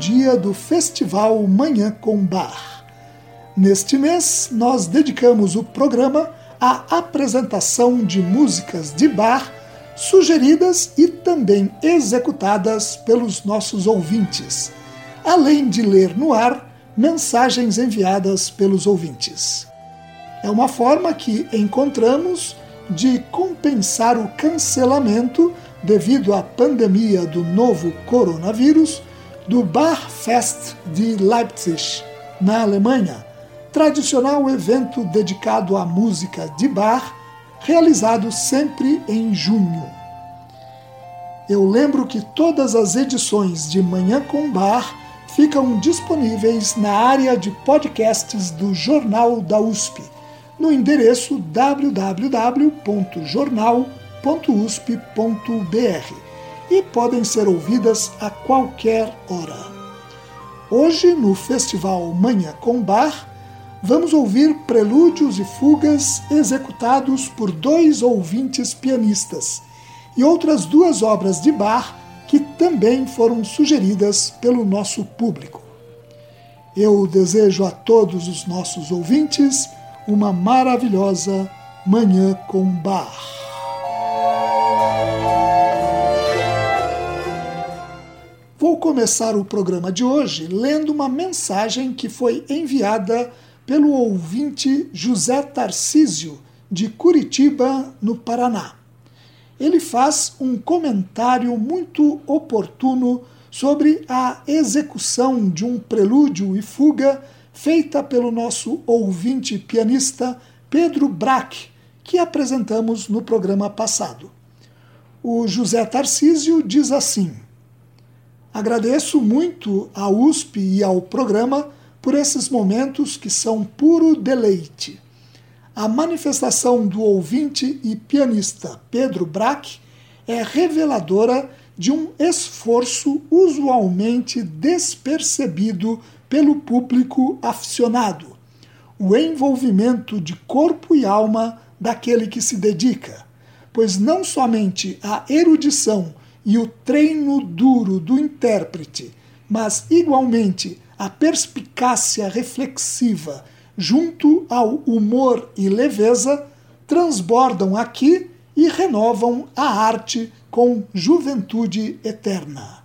Dia do Festival Manhã com Bar. Neste mês, nós dedicamos o programa à apresentação de músicas de bar sugeridas e também executadas pelos nossos ouvintes, além de ler no ar mensagens enviadas pelos ouvintes. É uma forma que encontramos de compensar o cancelamento devido à pandemia do novo coronavírus, do Barfest de Leipzig, na Alemanha, tradicional evento dedicado à música de bar, realizado sempre em junho. Eu lembro que todas as edições de Manhã com Bar ficam disponíveis na área de podcasts do Jornal da USP, no endereço www.jornal.com www.usp.br e podem ser ouvidas a qualquer hora. Hoje, no Festival Manhã com Bar, vamos ouvir prelúdios e fugas executados por dois ouvintes pianistas e outras duas obras de bar que também foram sugeridas pelo nosso público. Eu desejo a todos os nossos ouvintes uma maravilhosa Manhã com Bar. Vou começar o programa de hoje lendo uma mensagem que foi enviada pelo ouvinte José Tarcísio, de Curitiba, no Paraná. Ele faz um comentário muito oportuno sobre a execução de um prelúdio e fuga feita pelo nosso ouvinte pianista Pedro Brack, que apresentamos no programa passado. O José Tarcísio diz assim. Agradeço muito à USP e ao programa por esses momentos que são puro deleite. A manifestação do ouvinte e pianista Pedro Brack é reveladora de um esforço usualmente despercebido pelo público aficionado, o envolvimento de corpo e alma daquele que se dedica, pois não somente a erudição e o treino duro do intérprete, mas igualmente a perspicácia reflexiva junto ao humor e leveza transbordam aqui e renovam a arte com juventude eterna.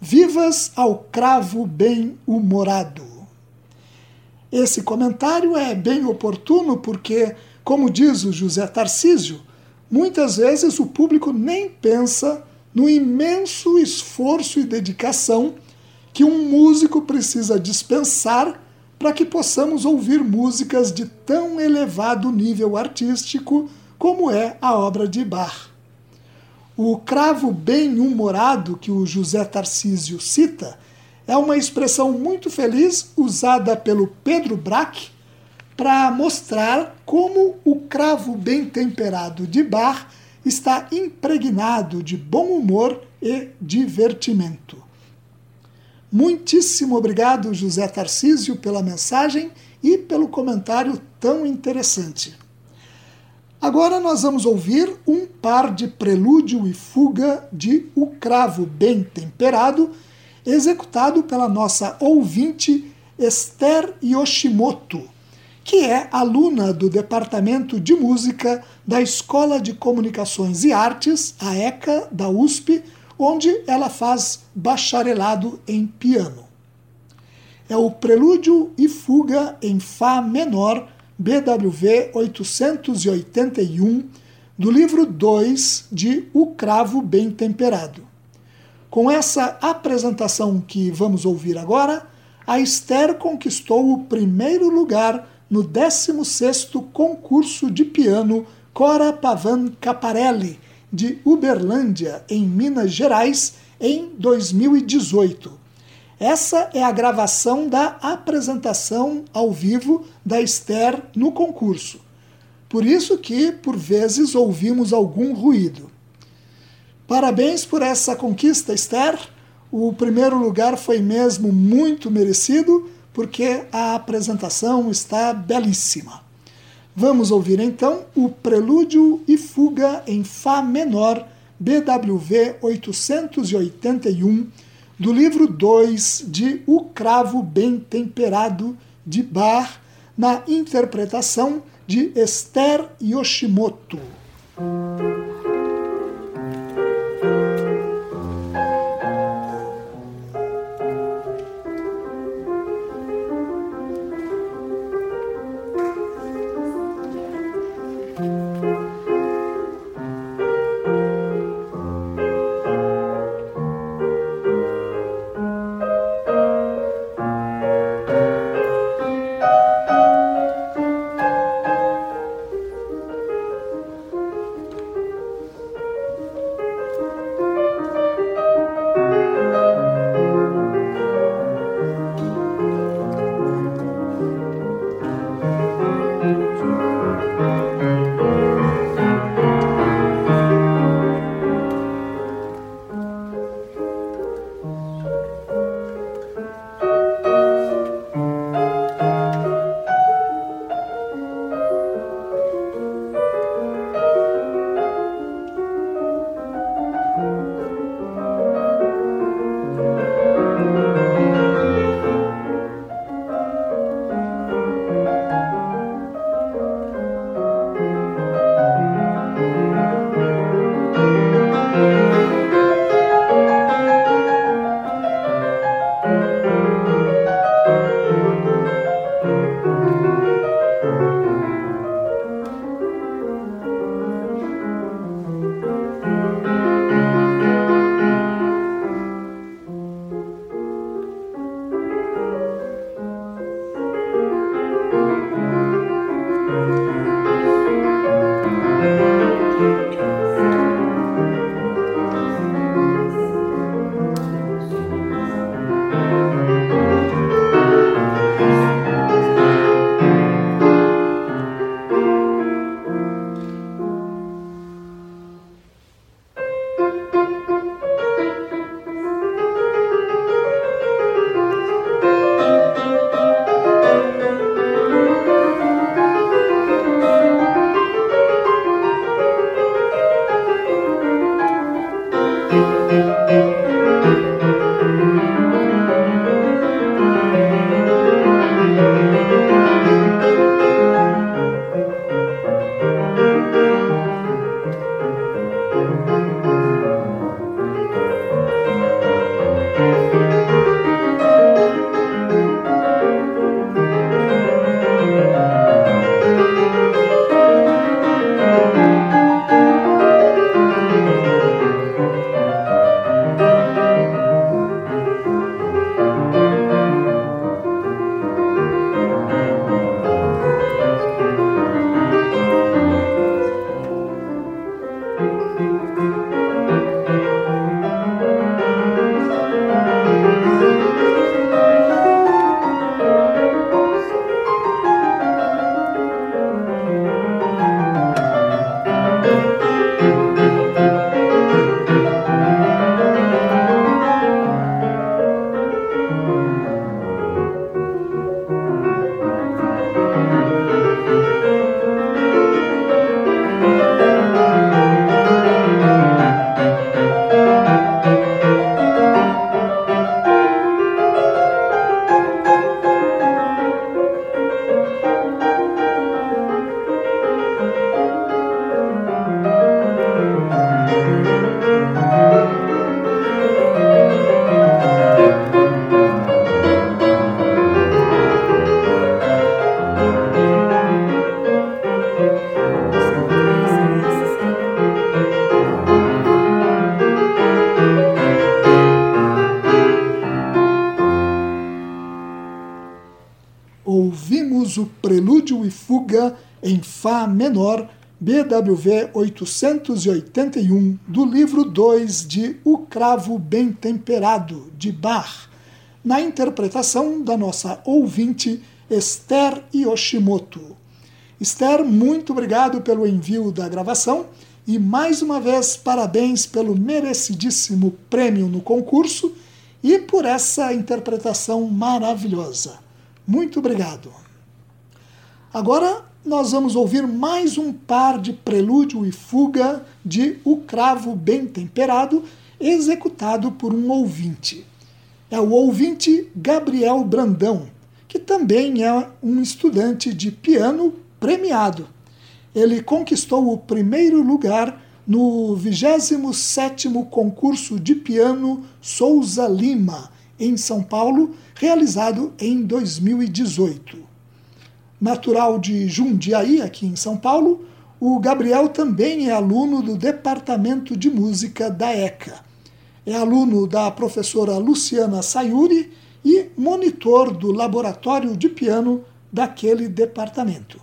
Vivas ao cravo bem-humorado. Esse comentário é bem oportuno porque, como diz o José Tarcísio, muitas vezes o público nem pensa no imenso esforço e dedicação que um músico precisa dispensar para que possamos ouvir músicas de tão elevado nível artístico como é a obra de Bach. O cravo bem-humorado que o José Tarcísio cita é uma expressão muito feliz usada pelo Pedro Braque para mostrar como o cravo bem temperado de Bach está impregnado de bom humor e divertimento. Muitíssimo obrigado, José Tarcísio, pela mensagem e pelo comentário tão interessante. Agora nós vamos ouvir um par de prelúdio e fuga de O Cravo Bem Temperado, executado pela nossa ouvinte Esther Yoshimoto, que é aluna do Departamento de Música da Escola de Comunicações e Artes, a ECA, da USP, onde ela faz bacharelado em piano. É o Prelúdio e Fuga em Fá menor, BWV 881, do livro 2 de O Cravo Bem Temperado. Com essa apresentação que vamos ouvir agora, a Esther conquistou o primeiro lugar no 16º concurso de piano Cora Pavan Caparelli, de Uberlândia, em Minas Gerais, em 2018. Essa é a gravação da apresentação ao vivo da Esther no concurso. Por isso que, por vezes, ouvimos algum ruído. Parabéns por essa conquista, Esther. O primeiro lugar foi mesmo muito merecido, porque a apresentação está belíssima. Vamos ouvir então o Prelúdio e Fuga em Fá menor, BWV 881, do livro 2 de O Cravo Bem Temperado de Bar, na interpretação de Esther Yoshimoto. Música ouvimos o Prelúdio e Fuga em Fá menor, BWV 881, do livro 2 de O Cravo Bem Temperado, de Bach, na interpretação da nossa ouvinte Esther Yoshimoto. Esther, muito obrigado pelo envio da gravação e mais uma vez parabéns pelo merecidíssimo prêmio no concurso e por essa interpretação maravilhosa. Muito obrigado. Agora nós vamos ouvir mais um par de prelúdio e fuga de O Cravo Bem Temperado, executado por um ouvinte. É o ouvinte Gabriel Brandão, que também é um estudante de piano premiado. Ele conquistou o primeiro lugar no 27º concurso de piano Souza Lima, em São Paulo, realizado em 2018. Natural de Jundiaí, aqui em São Paulo, o Gabriel também é aluno do Departamento de Música da ECA. É aluno da professora Luciana Sayuri e monitor do laboratório de piano daquele departamento.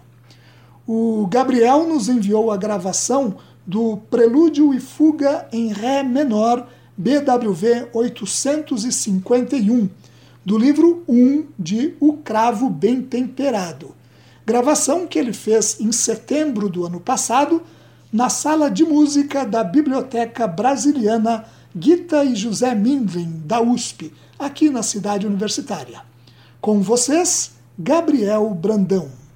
O Gabriel nos enviou a gravação do Prelúdio e Fuga em Ré menor, BWV 851, do livro 1 de O Cravo Bem Temperado. Gravação que ele fez em setembro do ano passado na sala de música da Biblioteca Brasiliana Gita e José Mindlin, da USP, aqui na cidade universitária. Com vocês, Gabriel Brandão.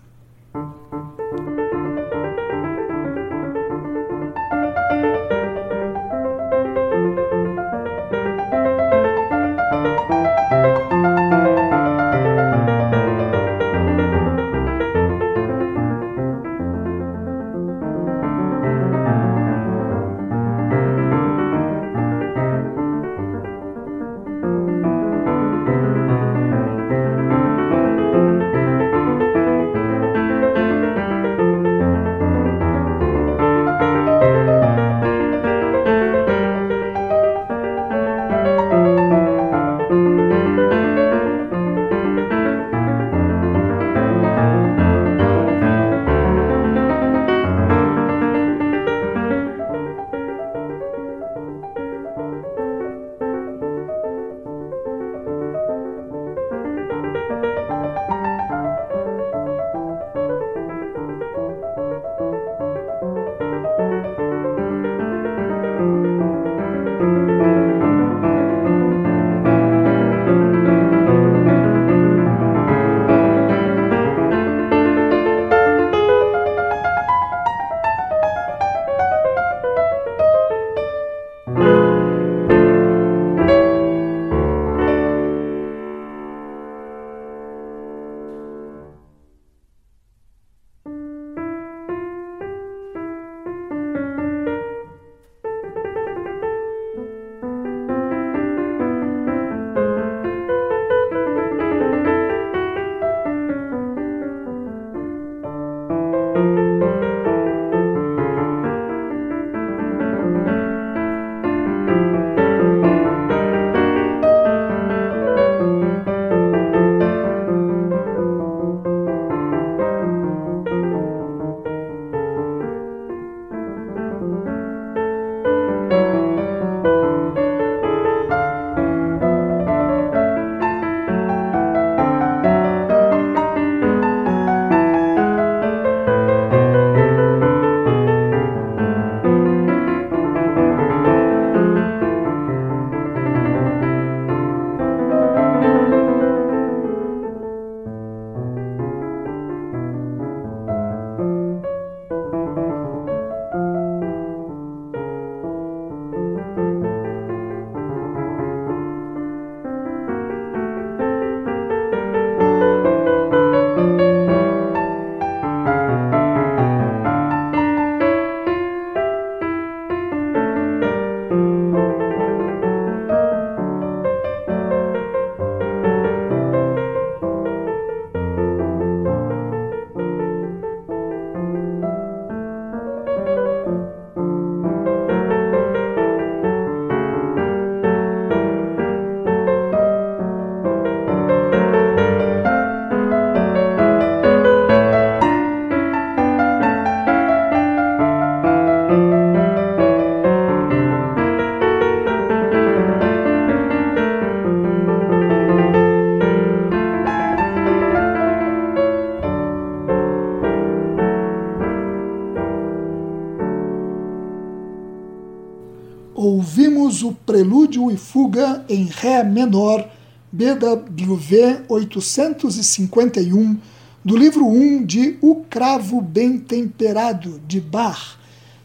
Em Ré menor, BWV 851, do livro 1 de O Cravo Bem Temperado, de Bach,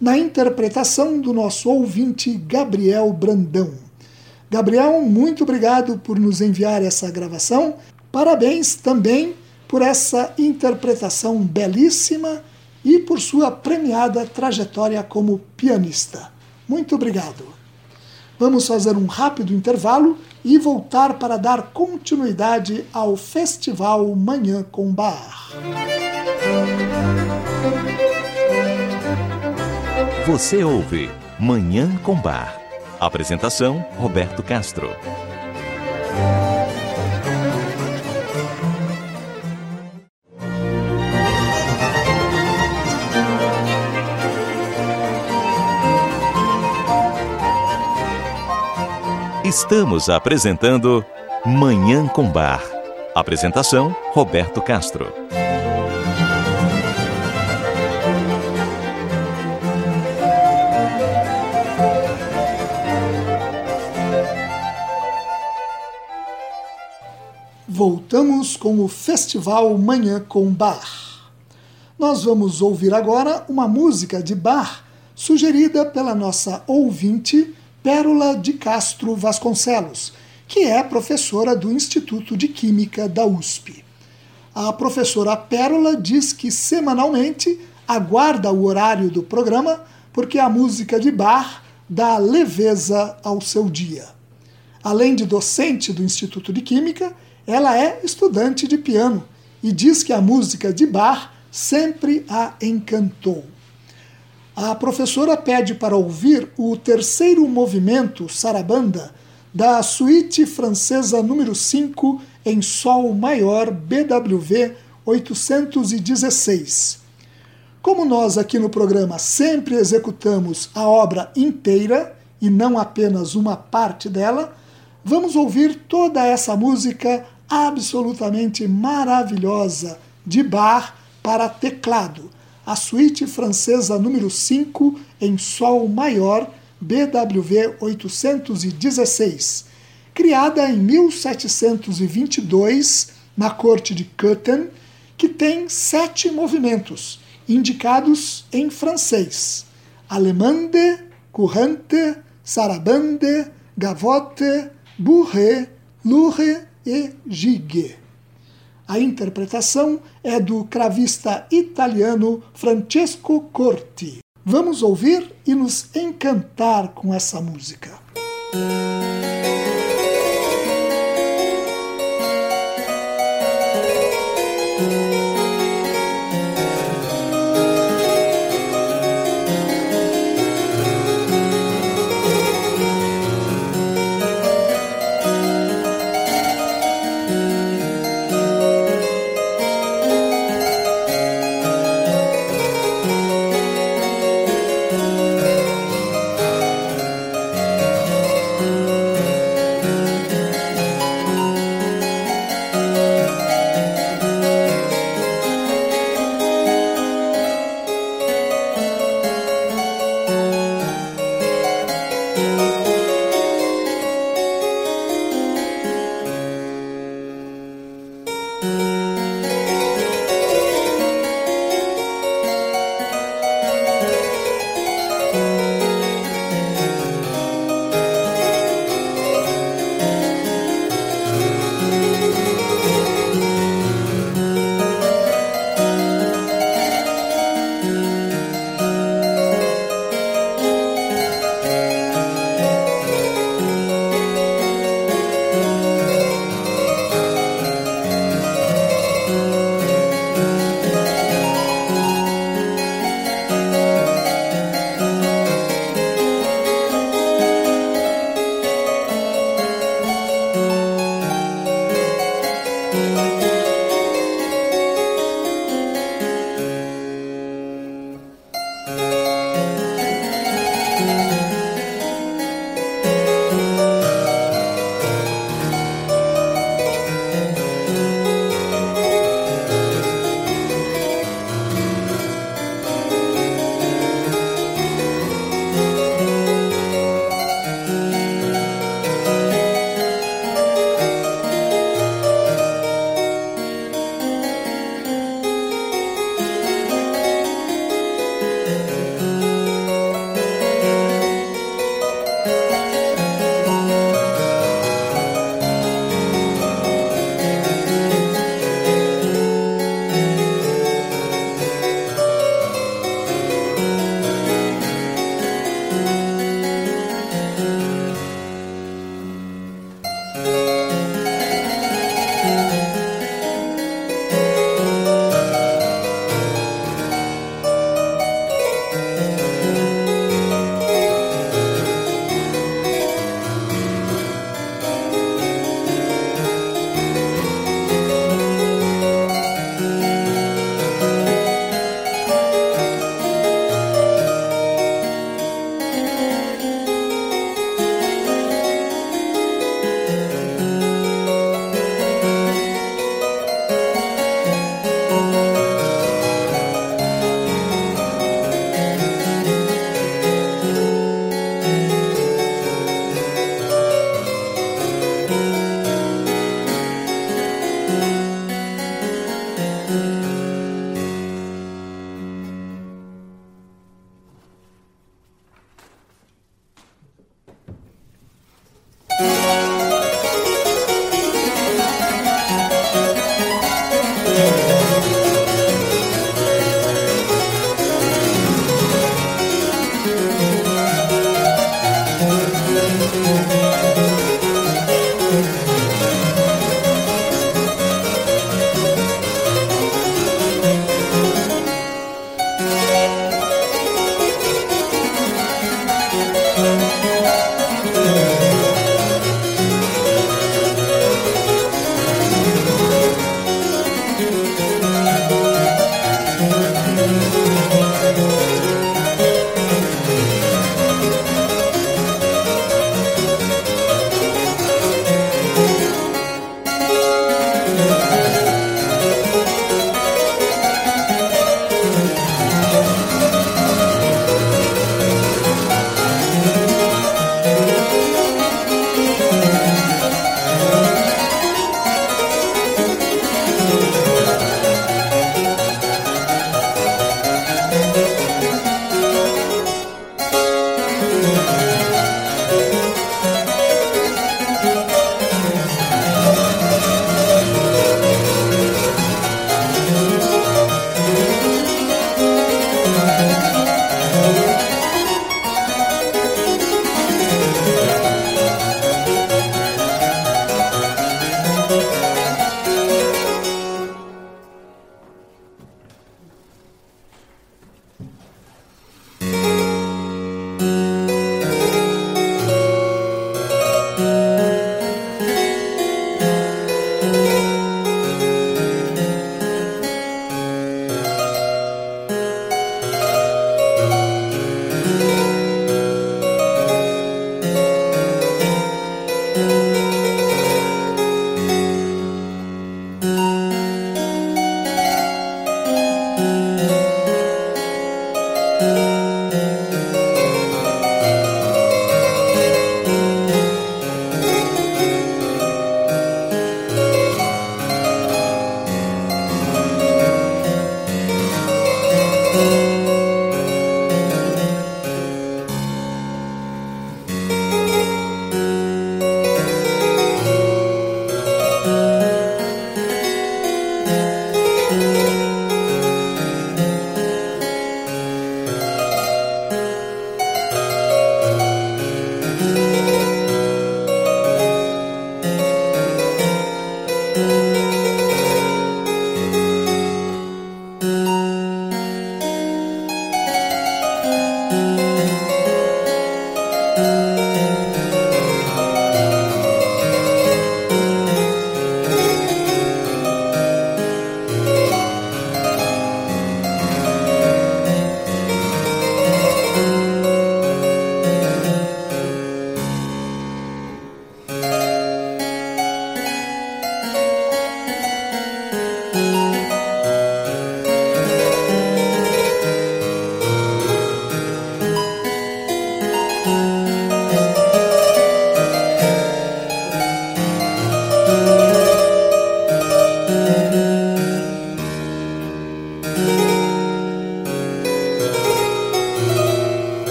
na interpretação do nosso ouvinte Gabriel Brandão. Gabriel, muito obrigado por nos enviar essa gravação. Parabéns também por essa interpretação belíssima e por sua premiada trajetória como pianista. Muito obrigado. Vamos fazer um rápido intervalo e voltar para dar continuidade ao Festival Manhã com Bar. Você ouve Manhã com Bar. Apresentação: Roberto Castro. Estamos apresentando Manhã com Bar. Apresentação: Roberto Castro. Voltamos com o Festival Manhã com Bar. Nós vamos ouvir agora uma música de bar sugerida pela nossa ouvinte Pérola de Castro Vasconcelos, que é professora do Instituto de Química da USP. A professora Pérola diz que semanalmente aguarda o horário do programa porque a música de bar dá leveza ao seu dia. Além de docente do Instituto de Química, ela é estudante de piano e diz que a música de bar sempre a encantou. A professora pede para ouvir o terceiro movimento sarabanda da suíte francesa número 5 em sol maior BWV 816. Como nós aqui no programa sempre executamos a obra inteira e não apenas uma parte dela, vamos ouvir toda essa música absolutamente maravilhosa de Bach para teclado a suíte francesa número 5 em Sol maior, BWV 816, criada em 1722 na corte de Köthen, que tem sete movimentos, indicados em francês: Allemande, Courante, Sarabande, Gavotte, Bourré, Loure e Gigue. A interpretação é do cravista italiano Francesco Corti. Vamos ouvir e nos encantar com essa música.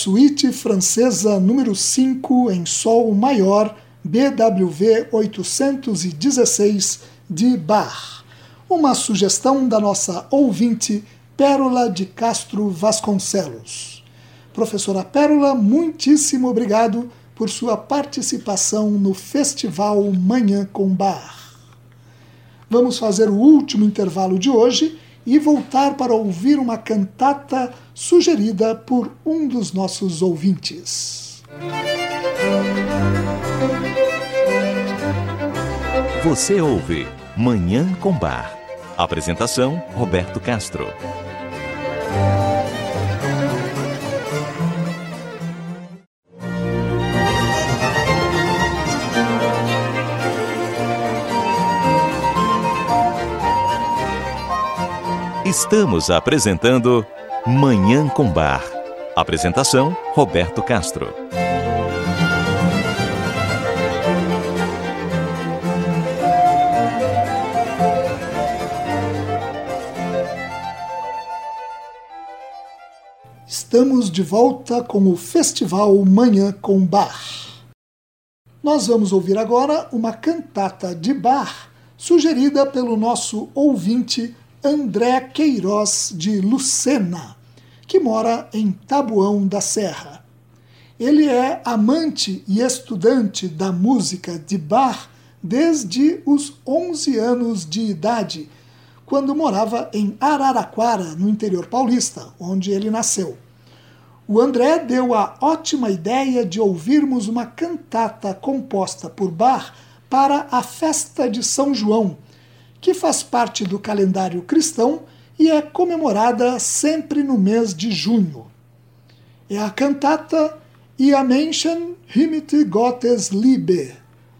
Suíte francesa número 5 em Sol maior, BWV 816 de Bach. Uma sugestão da nossa ouvinte Pérola de Castro Vasconcelos. Professora Pérola, muitíssimo obrigado por sua participação no Festival Manhã com Bar. Vamos fazer o último intervalo de hoje e voltar para ouvir uma cantata sugerida por um dos nossos ouvintes. Você ouve Manhã com Bar. Apresentação: Roberto Castro. Estamos apresentando Manhã com Bar. Apresentação: Roberto Castro. Estamos de volta com o Festival Manhã com Bar. Nós vamos ouvir agora uma cantata de bar sugerida pelo nosso ouvinte André Queiroz de Lucena, que mora em Tabuão da Serra. Ele é amante e estudante da música de bar desde os 11 anos de idade, quando morava em Araraquara, no interior paulista, onde ele nasceu. O André deu a ótima ideia de ouvirmos uma cantata composta por Bar para a festa de São João que faz parte do calendário cristão e é comemorada sempre no mês de junho. É a cantata Ia Menschen Gottes Liebe.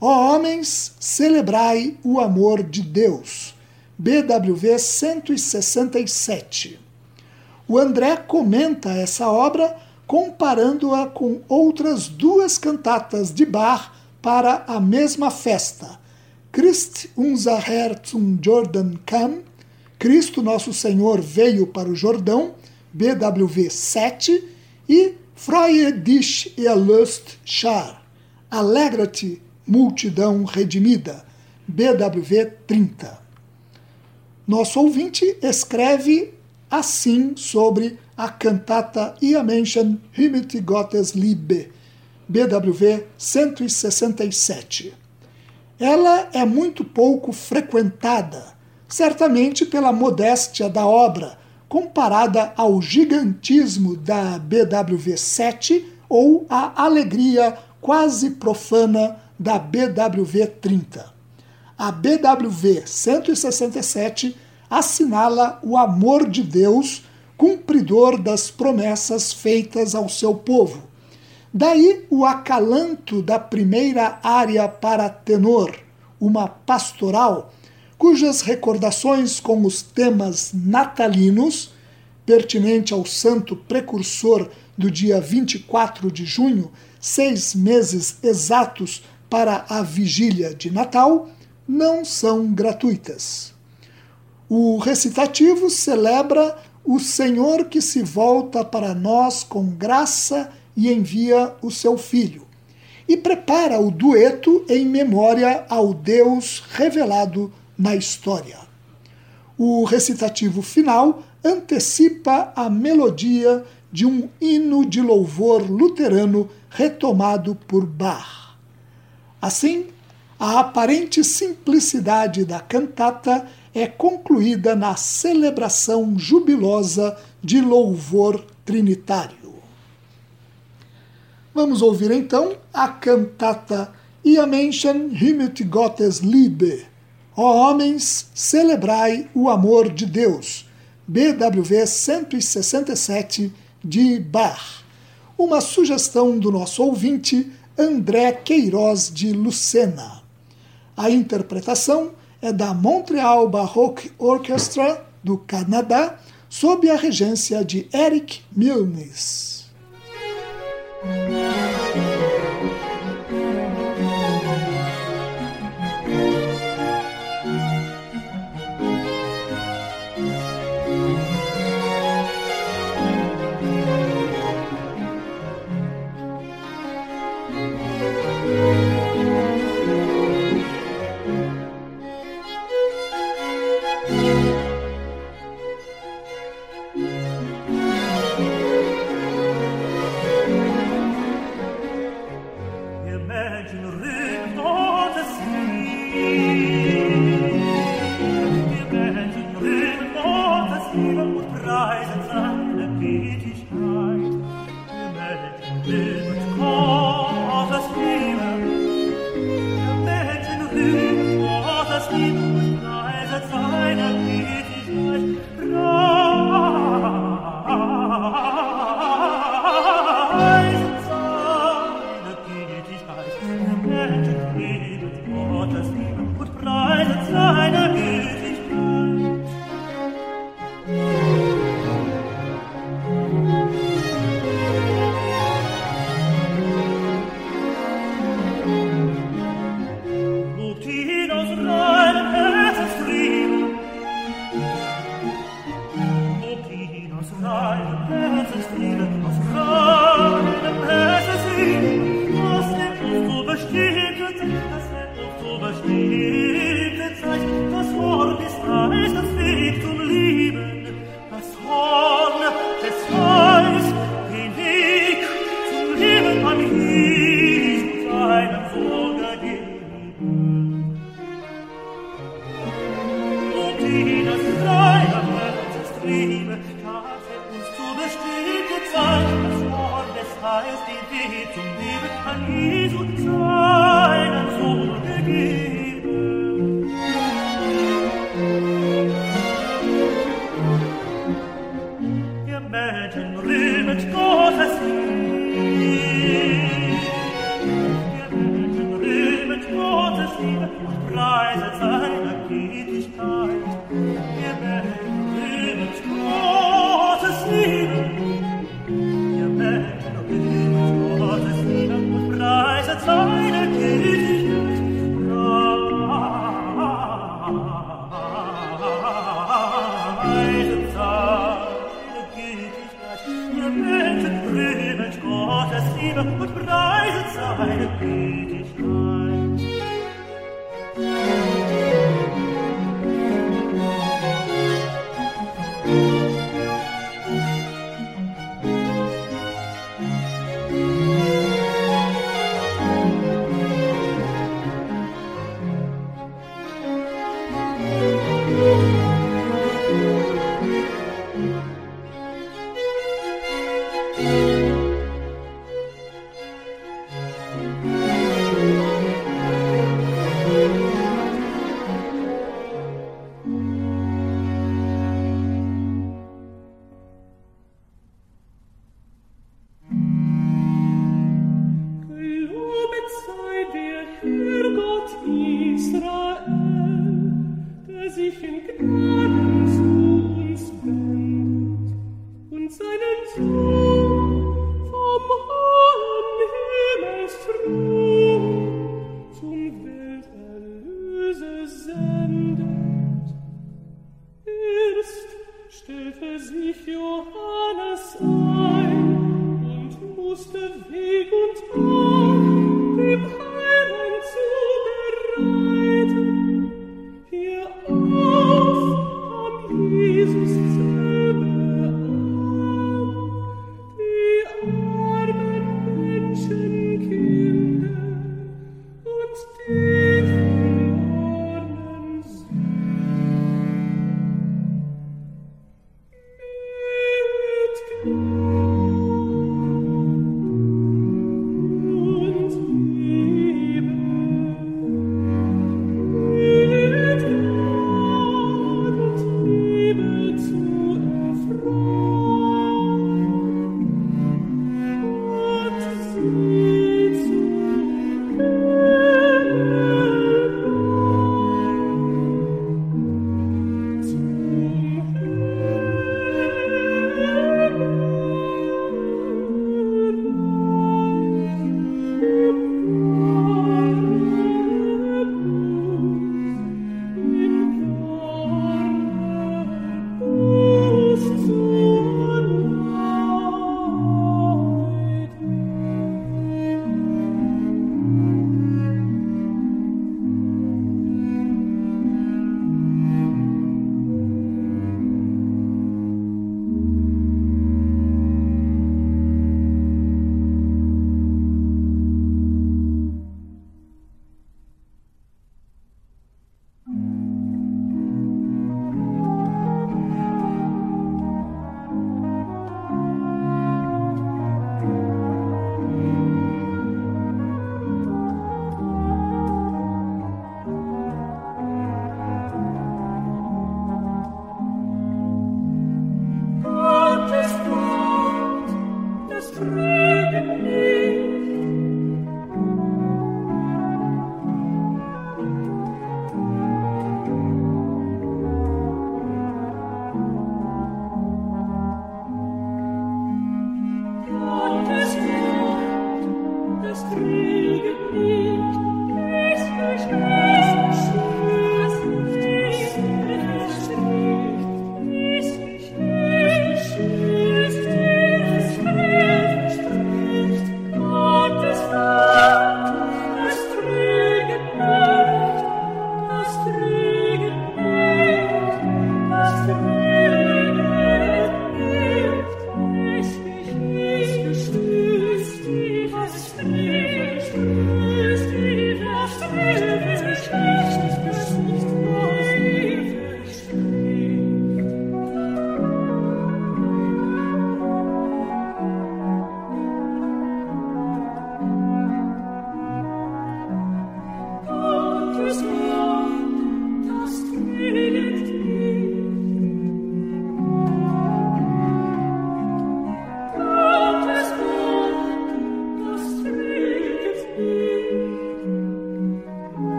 Ó homens, celebrai o amor de Deus. BWV 167. O André comenta essa obra comparando-a com outras duas cantatas de Bach para a mesma festa, Christ unser Herr zum Jordan kam, Cristo Nosso Senhor veio para o Jordão, BWV 7, e Freue dich erlöst Schar, Alegra-te, multidão redimida, BWV 30. Nosso ouvinte escreve assim sobre a cantata Ia Menschen Himmet Gottes Liebe, BWV 167. Ela é muito pouco frequentada, certamente pela modéstia da obra, comparada ao gigantismo da BWV 7 ou à alegria quase profana da BWV 30. A BWV 167 assinala o amor de Deus, cumpridor das promessas feitas ao seu povo Daí o acalanto da primeira área para tenor, uma pastoral, cujas recordações com os temas natalinos, pertinente ao santo precursor do dia 24 de junho, seis meses exatos para a vigília de Natal, não são gratuitas. O recitativo celebra o Senhor que se volta para nós com graça e e envia o seu filho. E prepara o dueto em memória ao Deus revelado na história. O recitativo final antecipa a melodia de um hino de louvor luterano retomado por Bach. Assim, a aparente simplicidade da cantata é concluída na celebração jubilosa de louvor trinitário. Vamos ouvir então a cantata Ia Menschen himmet Gottes Liebe. Ó homens, celebrai o amor de Deus. BWV 167 de Bach. Uma sugestão do nosso ouvinte André Queiroz de Lucena. A interpretação é da Montreal Baroque Orchestra do Canadá, sob a regência de Eric Milnes. Yeah.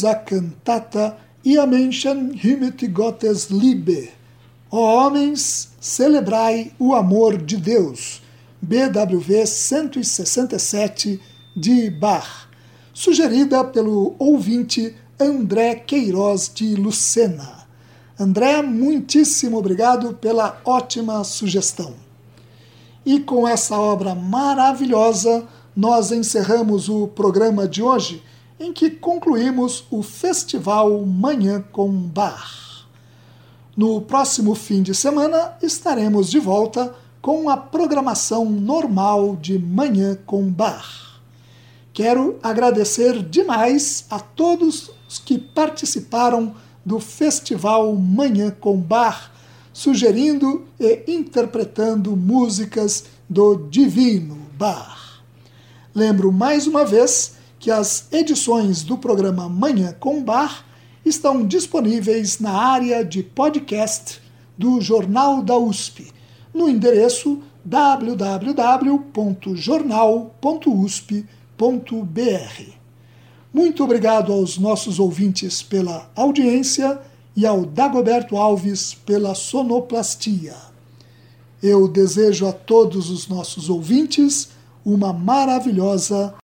A cantata Ia Menschen himmet Gottes Liebe. Ó homens, celebrai o amor de Deus. BWV 167 de Bach, sugerida pelo ouvinte André Queiroz de Lucena. André, muitíssimo obrigado pela ótima sugestão. E com essa obra maravilhosa, nós encerramos o programa de hoje em que concluímos o Festival Manhã com Bar. No próximo fim de semana estaremos de volta com a programação normal de Manhã com Bar. Quero agradecer demais a todos os que participaram do Festival Manhã com Bar, sugerindo e interpretando músicas do Divino Bar. Lembro mais uma vez que as edições do programa Manhã com Bar estão disponíveis na área de podcast do Jornal da USP, no endereço www.jornal.usp.br. Muito obrigado aos nossos ouvintes pela audiência e ao Dagoberto Alves pela sonoplastia. Eu desejo a todos os nossos ouvintes uma maravilhosa